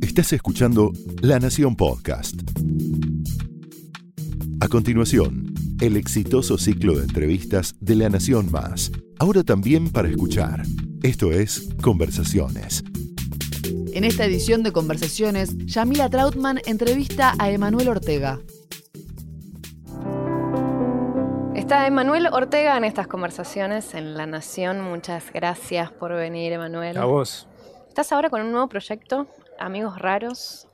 Estás escuchando La Nación Podcast. A continuación, el exitoso ciclo de entrevistas de La Nación Más. Ahora también para escuchar. Esto es Conversaciones. En esta edición de Conversaciones, Yamila Trautman entrevista a Emanuel Ortega. Está Emanuel Ortega en estas conversaciones en La Nación. Muchas gracias por venir, Emanuel. A vos. Estás ahora con un nuevo proyecto, Amigos Raros.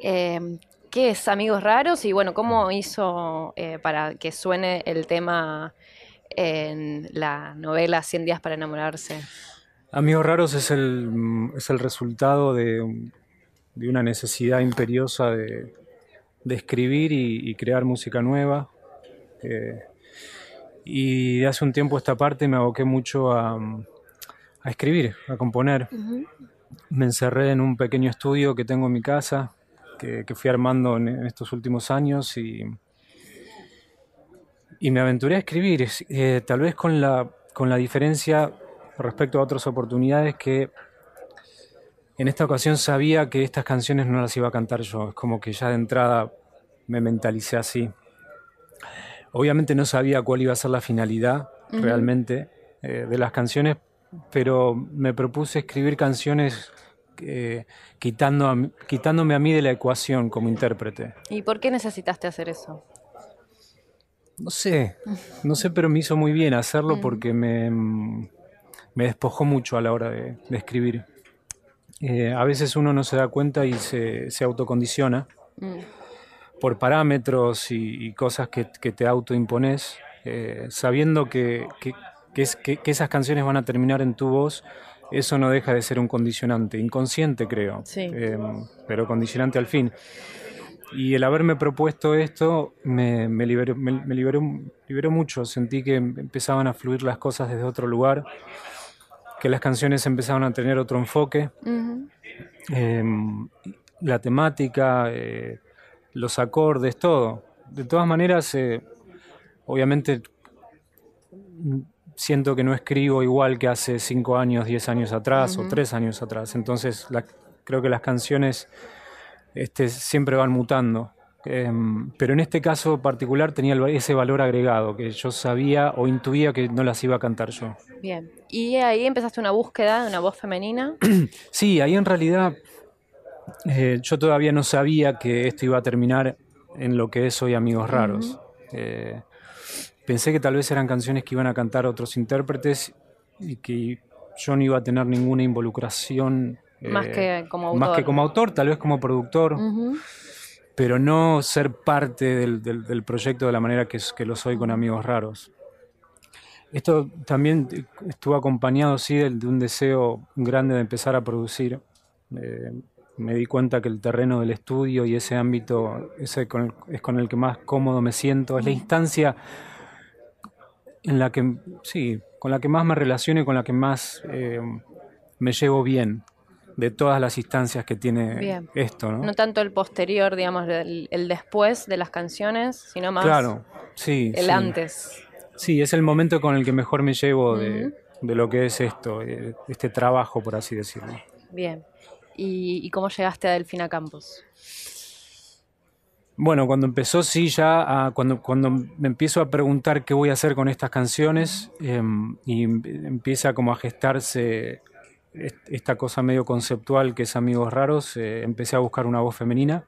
Eh, ¿Qué es Amigos Raros? Y bueno, ¿cómo hizo eh, para que suene el tema en la novela 100 días para enamorarse? Amigos Raros es el, es el resultado de, de una necesidad imperiosa de, de escribir y, y, crear música nueva. Eh, y de hace un tiempo esta parte me aboqué mucho a, a escribir, a componer. Uh -huh. Me encerré en un pequeño estudio que tengo en mi casa, que, que fui armando en, en, estos últimos años y, y me aventuré a escribir, eh, tal vez con la, con la diferencia respecto a otras oportunidades que en esta ocasión sabía que estas canciones no las iba a cantar yo, es como que ya de entrada me mentalicé así. Obviamente no sabía cuál iba a ser la finalidad uh -huh. realmente eh, de las canciones, pero me propuse escribir canciones eh, quitando a, quitándome a mí de la ecuación como intérprete. ¿Y por qué necesitaste hacer eso? No sé, no sé, pero me hizo muy bien hacerlo -huh. porque me, me, despojó mucho a la hora de, de escribir. Eh, a veces uno no se da cuenta y se, se autocondiciona uh por parámetros y, y cosas que, que, te autoimpones, eh, sabiendo que, que, es, que, esas canciones van a terminar en tu voz, eso no deja de ser un condicionante, inconsciente creo, sí. eh, pero condicionante al fin. Y el haberme propuesto esto me, me, liberó, me, me liberó, liberó, mucho, sentí que empezaban a fluir las cosas desde otro lugar, que las canciones empezaban a tener otro enfoque, uh -huh. eh, la temática eh, los acordes, todo. De todas maneras, eh, obviamente siento que no escribo igual que hace cinco años, diez años atrás uh -huh. o tres años atrás. Entonces la, creo que las canciones este, siempre van mutando. Eh, pero en este caso particular tenía ese valor agregado que yo sabía o intuía que no las iba a cantar yo. Bien. ¿Y ahí empezaste una búsqueda de una voz femenina? sí, ahí en realidad eh, yo todavía no sabía que esto iba a terminar en lo que es hoy Amigos Raros. Uh -huh. eh, pensé que tal vez eran canciones que iban a cantar otros intérpretes y que yo no iba a tener ninguna involucración. Más eh, que como autor. Más que como autor, tal vez como productor. Uh -huh. Pero no ser parte del, del, del, proyecto de la manera que, que lo soy con Amigos Raros. Esto también estuvo acompañado, sí, de, de un deseo grande de empezar a producir. Eh, me di cuenta que el terreno del estudio y ese ámbito ese con el, es con el que más cómodo me siento, es la instancia en la que, sí, con la que más me relaciono y con la que más eh, me llevo bien de todas las instancias que tiene bien. esto. ¿no? no tanto el posterior, digamos, el, el, después de las canciones, sino más claro, sí, el sí. antes. Sí, es el momento con el que mejor me llevo de, uh -huh. de lo que es esto, eh, este trabajo, por así decirlo. Bien y, y cómo llegaste a Delfina Campos? Bueno, cuando empezó, sí, ya a, cuando, cuando me empiezo a preguntar qué voy a hacer con estas canciones eh, y empieza como a gestarse esta cosa medio conceptual que es Amigos Raros, eh, empecé a buscar una voz femenina.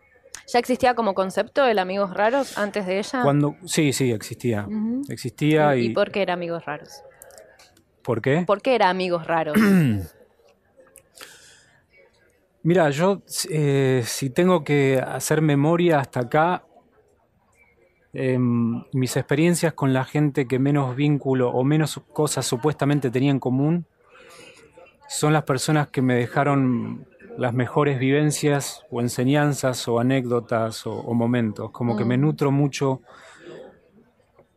¿Ya existía como concepto el Amigos Raros antes de ella? Cuando, sí, sí, existía. Uh -huh. Existía ¿Y, y, ¿Y por qué era Amigos Raros? ¿Por qué? ¿Por qué era Amigos Raros? Mira, yo eh, si tengo que hacer memoria hasta acá, eh, mis experiencias con la gente que menos vínculo o menos cosas supuestamente tenía en común son las personas que me dejaron las mejores vivencias o enseñanzas o anécdotas o, o momentos. Como mm. que me mm. nutro mucho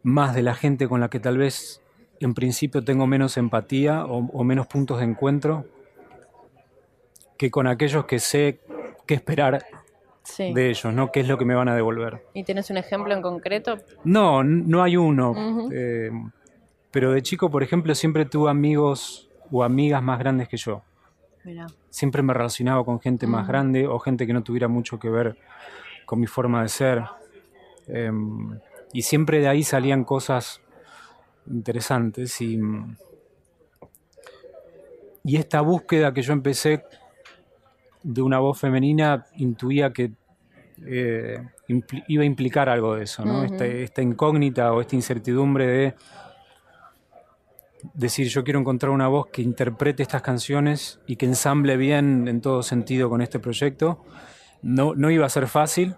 más de la gente con la que tal vez en principio tengo menos empatía o, o menos puntos de encuentro que con aquellos que sé qué esperar sí. de ellos, ¿no? ¿Qué es lo que me van a devolver? ¿Y tienes un ejemplo en concreto? No, no hay uno. Uh -huh. eh, pero de chico, por ejemplo, siempre tuve amigos o amigas más grandes que yo. Siempre me relacionaba con gente más Mm. grande o gente que no tuviera mucho que ver con mi forma de ser. Em, y siempre de ahí salían cosas interesantes y, y esta búsqueda que yo empecé de una voz femenina intuía que eh, iba a implicar algo de eso, ¿no? Esta incógnita o esta incertidumbre de decir yo quiero encontrar una voz que interprete estas canciones y que ensamble bien en todo sentido con este proyecto. No, no iba a ser fácil,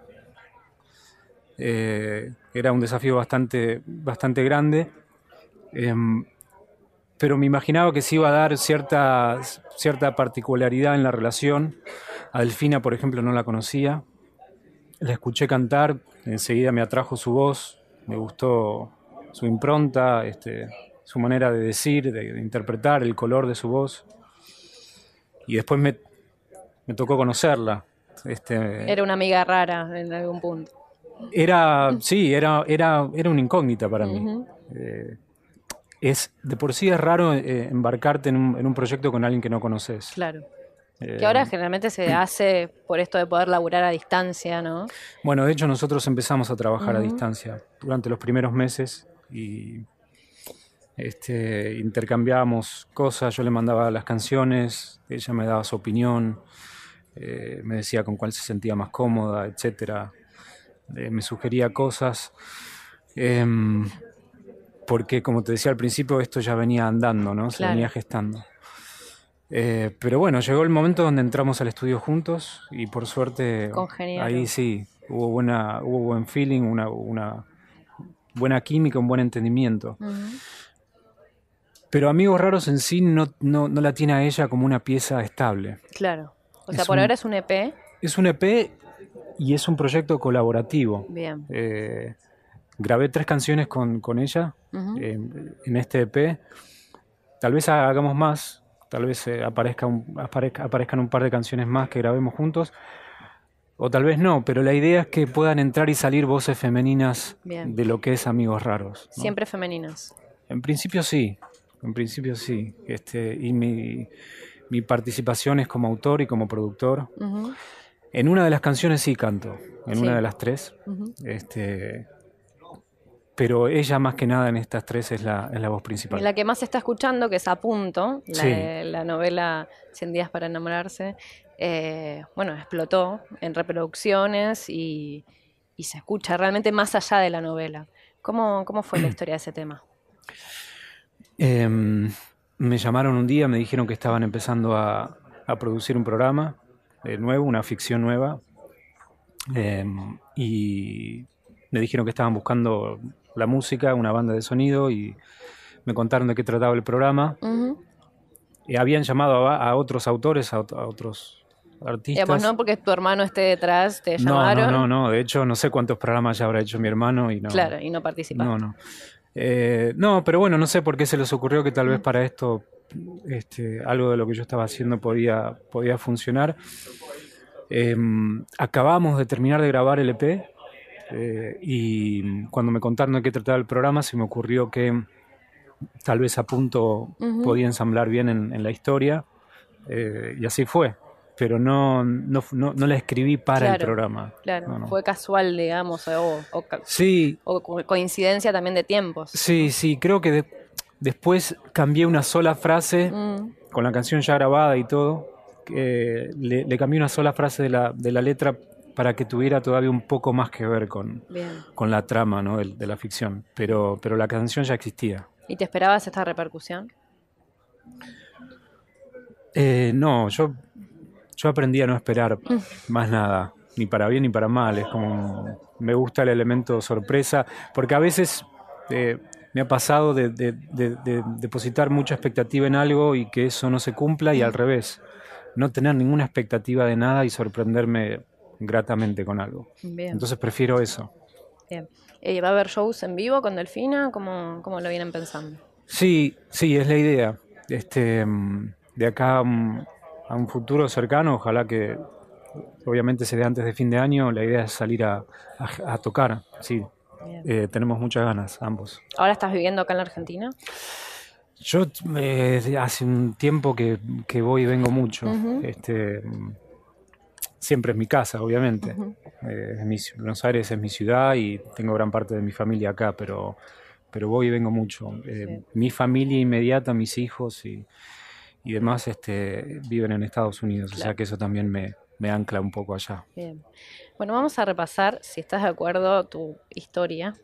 eh, era un desafío bastante, bastante grande, em, pero me imaginaba que se iba a dar cierta, cierta particularidad en la relación. A Delfina, por ejemplo, no la conocía. La escuché cantar, enseguida me atrajo su voz, me gustó su impronta, este, su manera de decir, de, de interpretar, el color de su voz. Y después me, me tocó conocerla. Este, Era una amiga rara en algún punto. era, sí, era, era, era una incógnita para mí. Eh, es, de por sí es raro eh, embarcarte en un, en un proyecto con alguien que no conoces. Claro. Eh, Que ahora generalmente se hace por esto de poder laburar a distancia, ¿no? Bueno, de hecho nosotros empezamos a trabajar a distancia durante los primeros meses y este, intercambiábamos cosas, yo le mandaba las canciones, ella me daba su opinión, eh, me decía con cuál se sentía más cómoda, etcétera, Eh, me sugería cosas, em, porque como te decía al principio, esto ya venía andando, ¿no? Se Claro. venía gestando. Eh, pero bueno, llegó el momento donde entramos al estudio juntos y por suerte Congeniaron. ahí sí hubo buena, hubo buen feeling, una, una buena química, un buen entendimiento. Pero Amigos Raros en sí no, no, no la tiene a ella como una pieza estable. Claro. O sea, Es por un- ahora es un EP. Es un EP y es un proyecto colaborativo. Bien. Eh, grabé tres canciones con, con ella eh, en este EP. Tal vez hagamos más, tal vez eh, aparezca un- aparezca- aparezcan un par de canciones más que grabemos juntos, o tal vez no, pero la idea es que puedan entrar y salir voces femeninas Bien. de lo que es Amigos Raros. ¿no? Siempre femeninas. En principio sí, en principio sí. Este, y mi, mi participación es como autor y como productor. En una de las canciones sí canto, en Sí. una de las tres. Este, pero ella más que nada en estas tres es la, es la voz Y principal. la que más se está escuchando, que es A Punto, la, Sí. la novela 100 días para enamorarse, eh, bueno, explotó en reproducciones y, y se escucha realmente más allá de la novela. ¿Cómo, cómo fue la historia de ese tema? Em, me llamaron un día, me dijeron que estaban empezando a, a producir un programa eh, nuevo, una ficción nueva. Em, y me dijeron que estaban buscando la música, una banda de sonido y me contaron de qué trataba el programa. Y habían llamado a, a otros autores, a, ot- a otros artistas. Digamos, no porque tu hermano esté detrás, te llamaron. no, no, no. De hecho, no sé cuántos programas ya habrá hecho mi hermano y no. Claro, y no participaste. No, no. Eh, no, pero bueno, no sé por qué se les ocurrió que tal vez para esto este, algo de lo que yo estaba haciendo podía, podía funcionar. Eh, acabamos de terminar de grabar el EP eh, y cuando me contaron de qué trataba el programa se me ocurrió que tal vez a punto podía ensamblar bien en, en la historia eh, y así fue. Pero no, no, no, no la escribí para el programa. Claro, No, fue casual, digamos, o, o Sí, coincidencia también de tiempos. Sí, sí, creo que de- después cambié una sola frase Mm, con la canción ya grabada y todo. le, le cambié una sola frase de la, de la letra para que tuviera todavía un poco más que ver con, con la trama ¿no? de, de la ficción. Pero, pero la canción ya existía. ¿Y te esperabas esta repercusión? Eh, no, yo, yo aprendí a no esperar más nada, ni para bien ni para mal. Es como me gusta el elemento sorpresa, porque a veces eh, me ha pasado de, de- de- de depositar mucha expectativa en algo y que eso no se cumpla y al revés, no tener ninguna expectativa de nada y sorprenderme gratamente con algo. Bien, Entonces prefiero eso. bien. Eh, ¿Va a haber shows en vivo con Delfina? ¿Cómo, cómo lo vienen pensando? Sí, sí, es la idea. Este, mm, de acá mm, a un futuro cercano, ojalá que obviamente se dé antes de fin de año, la idea es salir a, a- a tocar. Sí, eh, tenemos muchas ganas, ambos. ¿Ahora estás viviendo acá en la Argentina? Yo eh, hace un tiempo que, voy y vengo mucho. este, siempre es mi casa, obviamente. Eh, Buenos Aires es mi ciudad y tengo gran parte de mi familia acá, pero, pero voy y vengo mucho. Eh, mi familia inmediata, mis hijos y, demás este, viven en Estados Unidos, o sea que eso también me, me ancla un poco allá. Bien. Bueno, vamos a repasar, si estás de acuerdo, tu historia.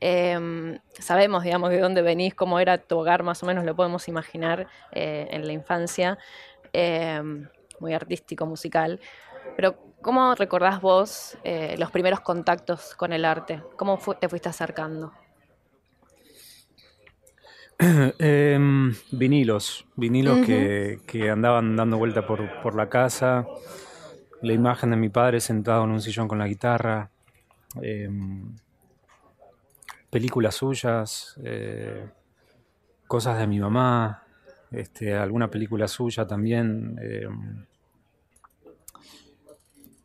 Em, sabemos, digamos, de dónde venís, cómo era tu hogar, más o menos lo podemos imaginar eh, en la infancia, em, muy artístico, musical. Pero, ¿cómo recordás vos eh, los primeros contactos con el arte? ¿Cómo te fuiste acercando? Em, vinilos, vinilos que, andaban dando vuelta por, por, la casa, la imagen de mi padre sentado en un sillón con la guitarra películas suyas, eh, cosas de mi mamá, este, alguna película suya también.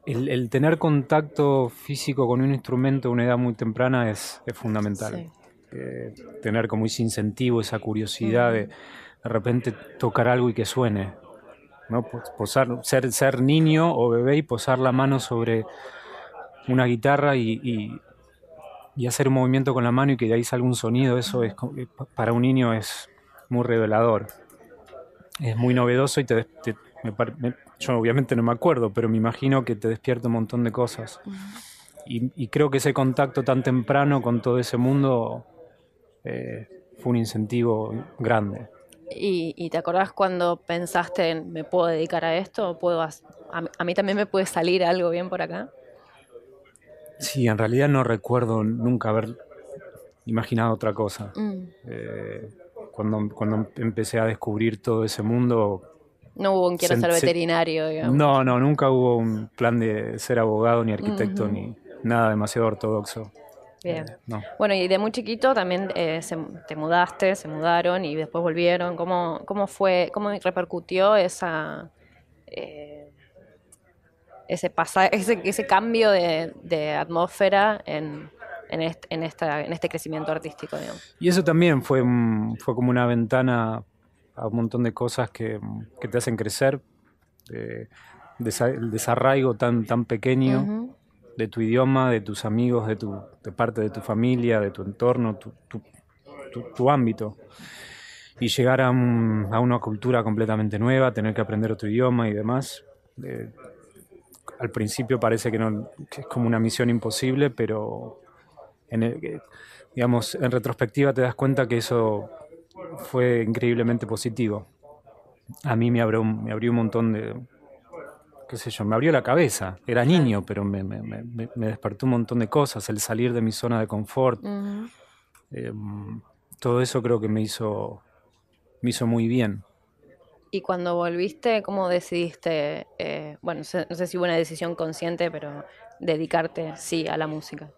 El, tener contacto físico con un instrumento a una edad muy temprana es, fundamental. Eh, tener como ese incentivo, esa curiosidad de de repente tocar algo y que suene. ¿no? Posar, ser, ser niño o bebé y posar la mano sobre una guitarra y y hacer un movimiento con la mano y que de ahí salga un sonido, eso es eh, para un niño es muy revelador. Es muy novedoso y te, yo obviamente no me acuerdo, pero me imagino que te despierta un montón de cosas. Y, creo que ese contacto tan temprano con todo ese mundo eh, fue un incentivo grande. ¿Y, te acordás cuando pensaste en me puedo dedicar a esto? ¿Puedo a, a mí también me puede salir algo bien por acá? Sí, en realidad no recuerdo nunca haber imaginado otra cosa. Mm. Eh, cuando, cuando empecé a descubrir todo ese mundo... No hubo un quiero ser veterinario, digamos. No, no, nunca hubo un plan de ser abogado, ni arquitecto, ni nada demasiado ortodoxo. Bien. Eh, bueno, y de muy chiquito también eh, te mudaste, se mudaron y después volvieron. ¿Cómo, cómo fue, cómo repercutió esa ese, ese, ese cambio de, atmósfera en, en, en, esta, en este crecimiento artístico. Y eso también fue, fue como una ventana a un montón de cosas que, que te hacen crecer, el desarraigo tan, tan pequeño de tu idioma, de tus amigos, de, tu, de parte de tu familia, de tu entorno, tu, tu, tu, ámbito. Y llegar a, a, una cultura completamente nueva, tener que aprender otro idioma y demás. Eh, al principio parece que, no, es como una misión imposible, pero en digamos, en retrospectiva te das cuenta que eso fue increíblemente positivo. A mí me abrió, me abrió un montón de, qué sé yo, me abrió la cabeza. Era niño, pero me, despertó un montón de cosas, el salir de mi zona de confort. Em, todo eso creo que me hizo, me hizo muy bien. Y cuando volviste, ¿cómo decidiste, eh, bueno, no sé, si fue una decisión consciente, pero dedicarte, sí, a la música?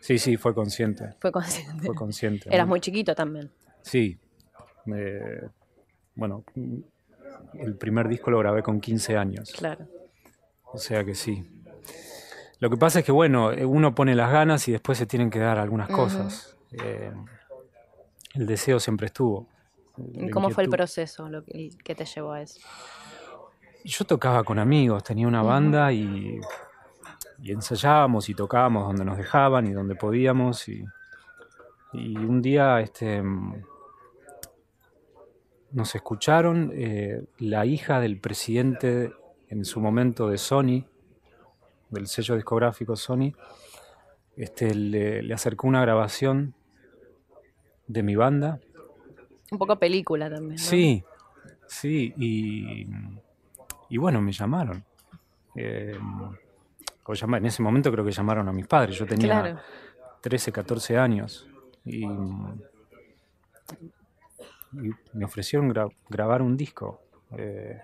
Sí, sí, fue consciente. Fue consciente. Fue consciente. Eras muy chiquito también. Sí. bueno, el primer disco lo grabé con 15 años. Claro. O sea que sí. Lo que pasa es que, bueno, uno pone las ganas y después se tienen que dar algunas cosas. Eh, el deseo siempre estuvo. ¿Cómo fue el proceso lo que, te llevó a eso? Yo tocaba con amigos, tenía una banda y, ensayábamos y tocábamos donde nos dejaban y donde podíamos. Y, un día este, nos escucharon eh, la hija del presidente en su momento de Sony, del sello discográfico Sony, este, le, le acercó una grabación de mi banda un poco película también. Sí, sí, y, y, bueno, me llamaron. Eh, en ese momento creo que llamaron a mis padres. Yo tenía 13, 14 años y, me ofrecieron grabar un disco. Eh,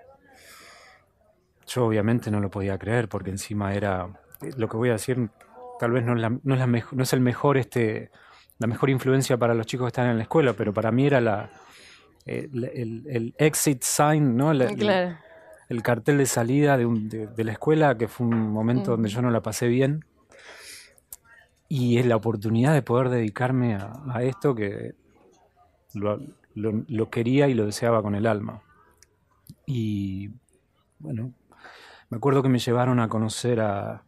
yo obviamente no lo podía creer porque encima era, lo que voy a decir, tal vez no es, la, no es, la no es el mejor este la mejor influencia para los chicos que están en la escuela, pero para mí era la, el, exit sign, ¿no? el, cartel de salida de, la escuela, que fue un momento donde yo no la pasé bien. Y es la oportunidad de poder dedicarme a, esto que lo, lo, quería y lo deseaba con el alma. Y bueno, me acuerdo que me llevaron a conocer a,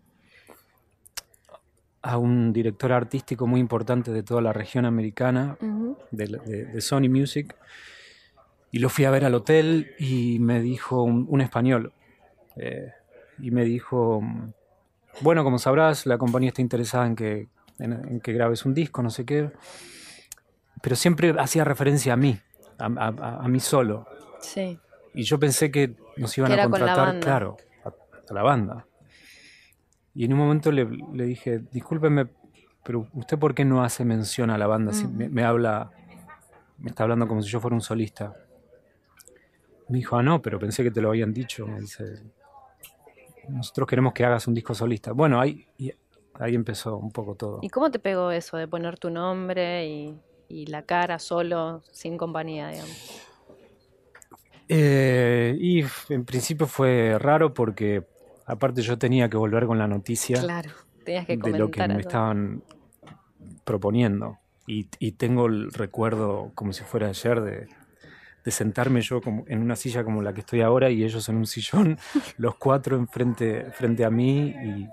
a un director artístico muy importante de toda la región americana, de, Sony Music, y lo fui a ver al hotel y me dijo un, español, eh, y me dijo, bueno, como sabrás, la compañía está interesada en que, en que grabes un disco, no sé qué pero siempre hacía referencia a mí, a, mí solo. Sí. Y yo pensé que nos iban a contratar, claro, a, la banda. Y en un momento le, dije, discúlpeme, pero ¿usted por qué no hace mención a la banda? Si me, habla, me está hablando como si yo fuera un solista. Me dijo, ah, no, pero pensé que te lo habían dicho. Me dice, nosotros queremos que hagas un disco solista. Bueno, ahí, ahí empezó un poco todo. ¿Y cómo te pegó eso de poner tu nombre y y la cara solo, sin compañía, digamos? Eh, y en principio fue raro porque aparte yo tenía que volver con la noticia de lo que me estaban proponiendo. Y, tengo el recuerdo como si fuera ayer de, sentarme yo como en una silla como la que estoy ahora y ellos en un sillón, los cuatro enfrente frente a mí y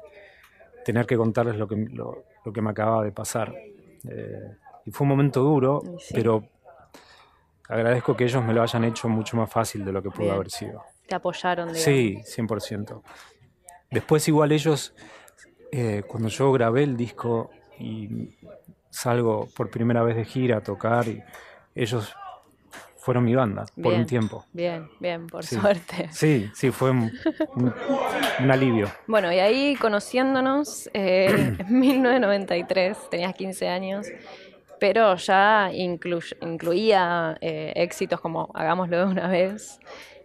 tener que contarles lo que, lo, que me acababa de pasar. Eh, y fue un momento duro, pero agradezco que ellos me lo hayan hecho mucho más fácil de lo que pudo haber sido. Te apoyaron, digamos. Sí, 100%. Después igual ellos, eh, cuando yo grabé el disco y salgo por primera vez de gira a tocar, y ellos fueron mi banda por un tiempo. Bien, bien, por suerte. Sí, sí, fue un, alivio. Bueno, y ahí conociéndonos, eh, en 1993, tenías 15 años, pero ya incluía eh, éxitos como Hagámoslo de una vez,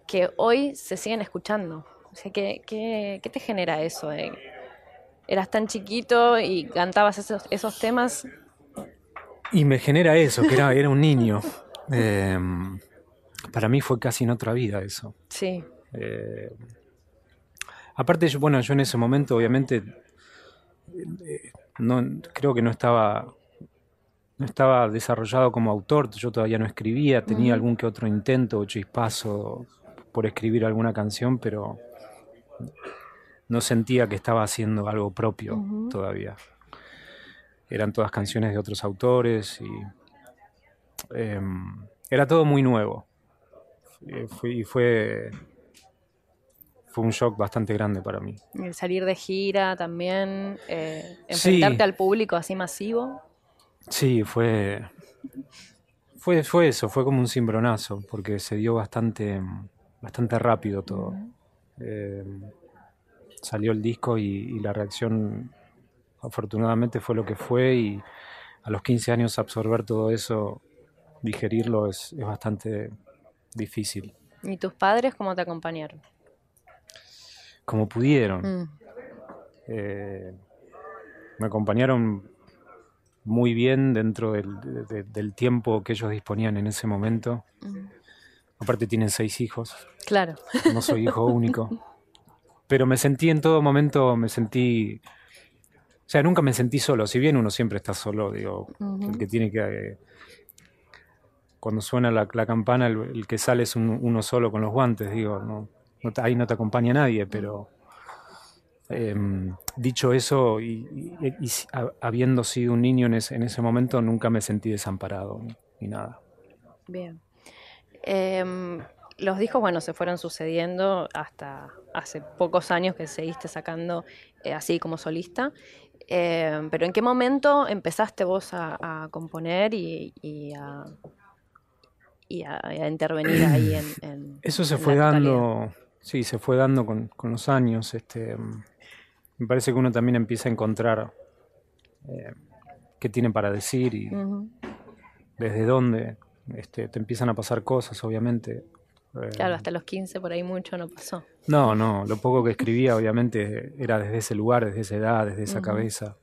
que hoy se siguen escuchando. O sea, ¿qué, qué, te genera eso? eras tan chiquito y cantabas esos, esos temas. Y me genera eso, que era, era un niño. Em, para mí fue casi en otra vida eso. Sí. Eh, aparte, bueno, yo en ese momento obviamente eh, no, creo que no estaba no estaba desarrollado como autor, yo todavía no escribía, tenía algún que otro intento o chispazo por escribir alguna canción, pero no sentía que estaba haciendo algo propio todavía. Eran todas canciones de otros autores y em, era todo muy nuevo. Eh, y fue, fue un shock bastante grande para mí. El salir de gira también, eh, enfrentarte al público así masivo. Sí, fue, fue, fue eso, fue como un cimbronazo, porque se dio bastante, bastante rápido todo. Eh, salió el disco y, la reacción afortunadamente fue lo que fue y a los 15 años absorber todo eso, digerirlo es, bastante difícil. ¿Y tus padres cómo te acompañaron? Como pudieron. Mm. Eh, me acompañaron muy bien dentro del, tiempo que ellos disponían en ese momento. Aparte tienen seis hijos. Claro. No soy hijo único. Pero me sentí en todo momento, me sentí... O sea, nunca me sentí solo. Si bien uno siempre está solo, digo, el que tiene que... cuando suena la, campana, el, que sale es uno solo con los guantes, digo, no, ahí no te acompaña nadie, pero Em, dicho eso, y, habiendo sido un niño en ese, momento, nunca me sentí desamparado ni nada. Bien. Em, los discos, bueno, se fueron sucediendo hasta hace pocos años que seguiste sacando eh, así como solista. Em, pero ¿en qué momento empezaste vos a, componer y, a, intervenir ahí en... Eso se fue dando, sí, se fue dando con, con los años. Este, me parece que uno también empieza a encontrar eh, qué tiene para decir y desde dónde este, te empiezan a pasar cosas, obviamente. Eh, claro, hasta los 15 por ahí mucho no pasó. No, no, lo poco que escribía obviamente era desde ese lugar, desde esa edad, desde esa cabeza.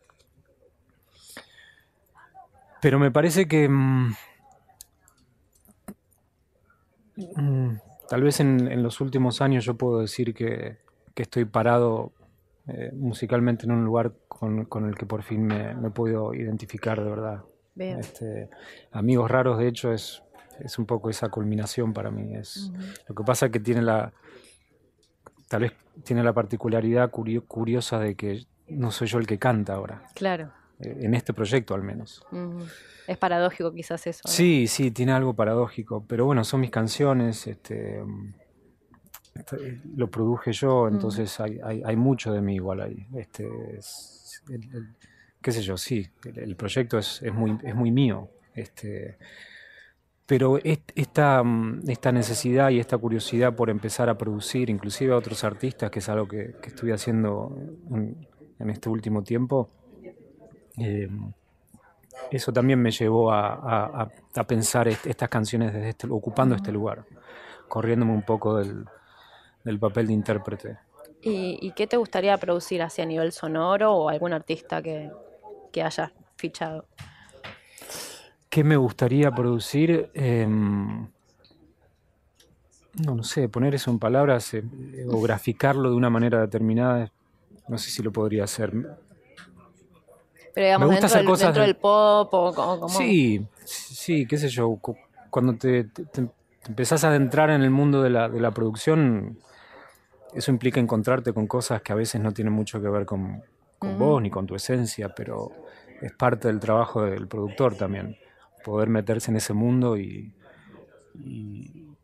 Pero me parece que mm, mm, tal vez en, los últimos años yo puedo decir que, que estoy parado eh, musicalmente en un lugar con, el que por fin me, me puedo identificar de verdad. Este, Amigos Raros, de hecho, es, es un poco esa culminación para mí. Es, Lo que pasa es que tiene la, tal vez tiene la particularidad curiosa de que no soy yo el que canta ahora. Claro. Eh, en este proyecto al menos. Es paradójico quizás eso. Sí, sí, tiene algo paradójico, pero bueno, son mis canciones, este lo produje yo, entonces hay, hay, mucho de mí igual ahí. Este, qué sé yo, sí, el, proyecto es, es, muy, es muy mío. Este, pero esta, esta necesidad y esta curiosidad por empezar a producir, inclusive a otros artistas, que es algo que, que estoy haciendo en, este último tiempo, eh, eso también me llevó a, pensar estas canciones desde este, ocupando este lugar, corriéndome un poco del, papel de intérprete. ¿Y, qué te gustaría producir hacia nivel sonoro o algún artista que, que hayas fichado? ¿Qué me gustaría producir? Em, no, no sé, poner eso en palabras eh, o graficarlo de una manera determinada, no sé si lo podría hacer. Pero digamos, me gusta dentro, del, cosas dentro del pop o como... Sí, sí, qué sé yo, cuando te, empezás a adentrar en el mundo de la, de la, producción, eso implica encontrarte con cosas que a veces no tienen mucho que ver con, con vos ni con tu esencia, pero es parte del trabajo del productor también poder meterse en ese mundo y,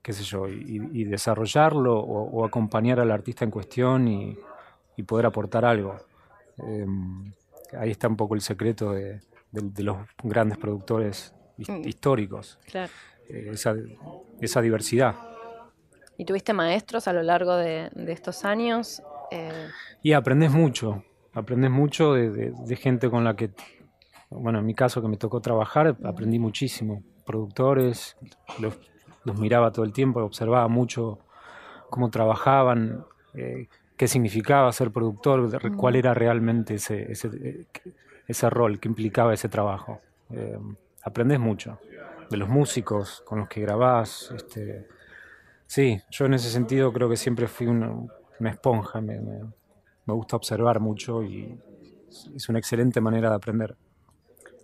qué sé yo, y, desarrollarlo o, acompañar al artista en cuestión y, poder aportar algo. Em, ahí está un poco el secreto de, los grandes productores mm. históricos, eh, esa, diversidad. ¿Y tuviste maestros a lo largo de, estos años? Eh, y aprendes mucho, aprendes mucho de, gente con la que bueno, en mi caso que me tocó trabajar, aprendí muchísimo. Productores, los, miraba todo el tiempo, observaba mucho cómo trabajaban, eh, qué significaba ser productor, cuál era realmente ese, ese, ese, rol que implicaba ese trabajo. Eh, aprendes mucho de los músicos con los que grabás. Este, sí, yo en ese sentido creo que siempre fui una, esponja, me, gusta observar mucho y es una excelente manera de aprender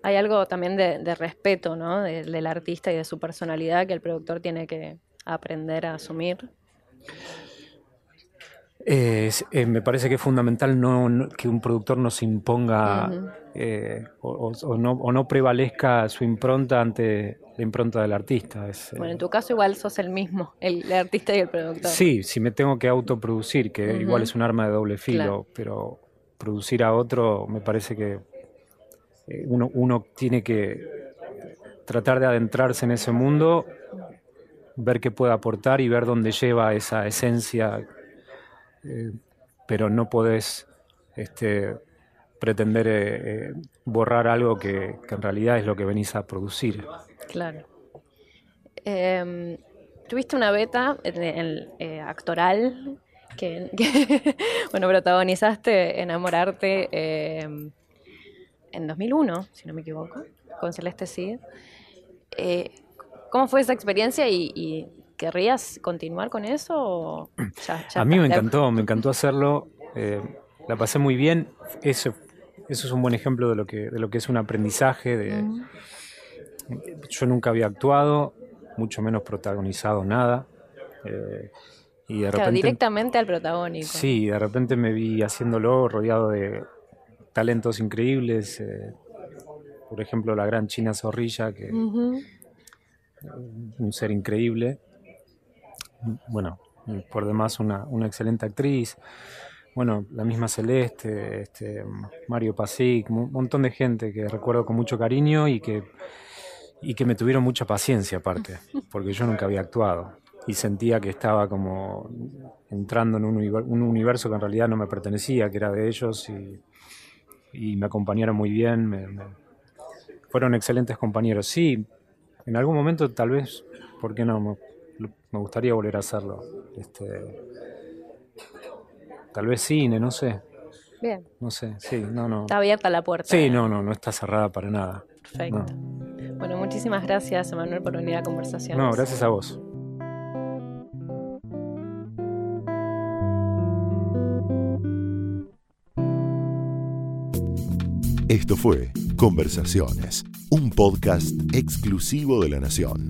hay algo también de, respeto ¿no? del artista y de su personalidad que el productor tiene que aprender a asumir. Eh, me parece que es fundamental no, que un productor no se imponga eh, o, no, prevalezca su impronta ante la impronta del artista. bueno, en tu caso igual sos el mismo, el, artista y el productor. Sí, si me tengo que autoproducir, que igual es un arma de doble filo, pero producir a otro me parece que eh, uno, uno tiene que tratar de adentrarse en ese mundo, ver qué puede aportar y ver dónde lleva esa esencia, eh, pero no podés este, pretender eh, borrar algo que, en realidad es lo que venís a producir. Claro. Em, tuviste una beta en, actoral que, bueno, protagonizaste Enamorarte em, en 2001, si no me equivoco, con Celeste Cid. Eh, ¿Cómo fue esa experiencia y, querrías continuar con eso? a mí me encantó, me encantó hacerlo. Eh, la pasé muy bien. Eso, eso es un buen ejemplo de lo que, de lo que es un aprendizaje. De, Yo nunca había actuado, mucho menos protagonizado nada. Eh, y de repente, directamente al protagónico. Sí, de repente me vi haciéndolo rodeado de talentos increíbles. Eh, por ejemplo, la gran China Zorrilla, que un ser increíble. Bueno, por demás una, excelente actriz. Bueno, la misma Celeste, este, Mario Pasic, un montón de gente que recuerdo con mucho cariño y que, y que me tuvieron mucha paciencia aparte, porque yo nunca había actuado y sentía que estaba como entrando en un, un universo que en realidad no me pertenecía, que era de ellos y, y me acompañaron muy bien, fueron excelentes compañeros. Sí, en algún momento tal vez, ¿por qué no? Me, gustaría volver a hacerlo. Este, tal vez cine, no sé. Bien. No sé, sí, no, no. Está abierta la puerta. Sí, no, no, no está cerrada para nada. Perfecto. Bueno, muchísimas gracias, Emanuel, por venir a conversación. No, gracias a vos. Esto fue Conversaciones, un podcast exclusivo de la Nación.